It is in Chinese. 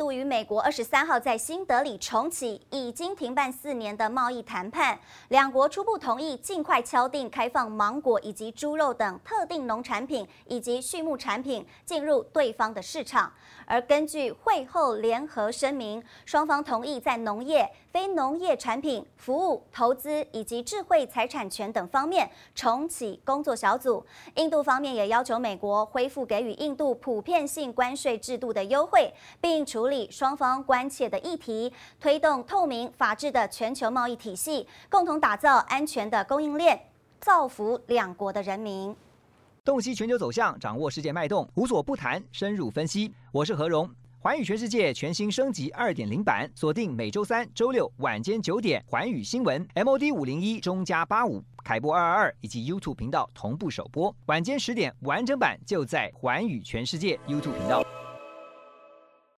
度与美国二十三号在新德里重启已经停办四年的贸易谈判，两国初步同意尽快敲定开放芒果以及猪肉等特定农产品以及畜牧产品进入对方的市场。而根据会后联合声明，双方同意在农业、非农业产品、服务、投资以及智慧财产权等方面重启工作小组。印度方面也要求美国恢复给予印度普遍性关税制度的优惠，并处理双方关切的议题，推动透明、法治的全球贸易体系，共同打造安全的供应链，造福两国的人民。洞悉全球走向，掌握世界脉动，无所不谈，深入分析。我是何荣，寰宇全世界全新升级二点零版，锁定每周三、周六晚间九点，寰宇新闻 MOD 五零一中加八五凯播二二二以及 YouTube 频道同步首播，晚间十点完整版就在寰宇全世界 YouTube 频道。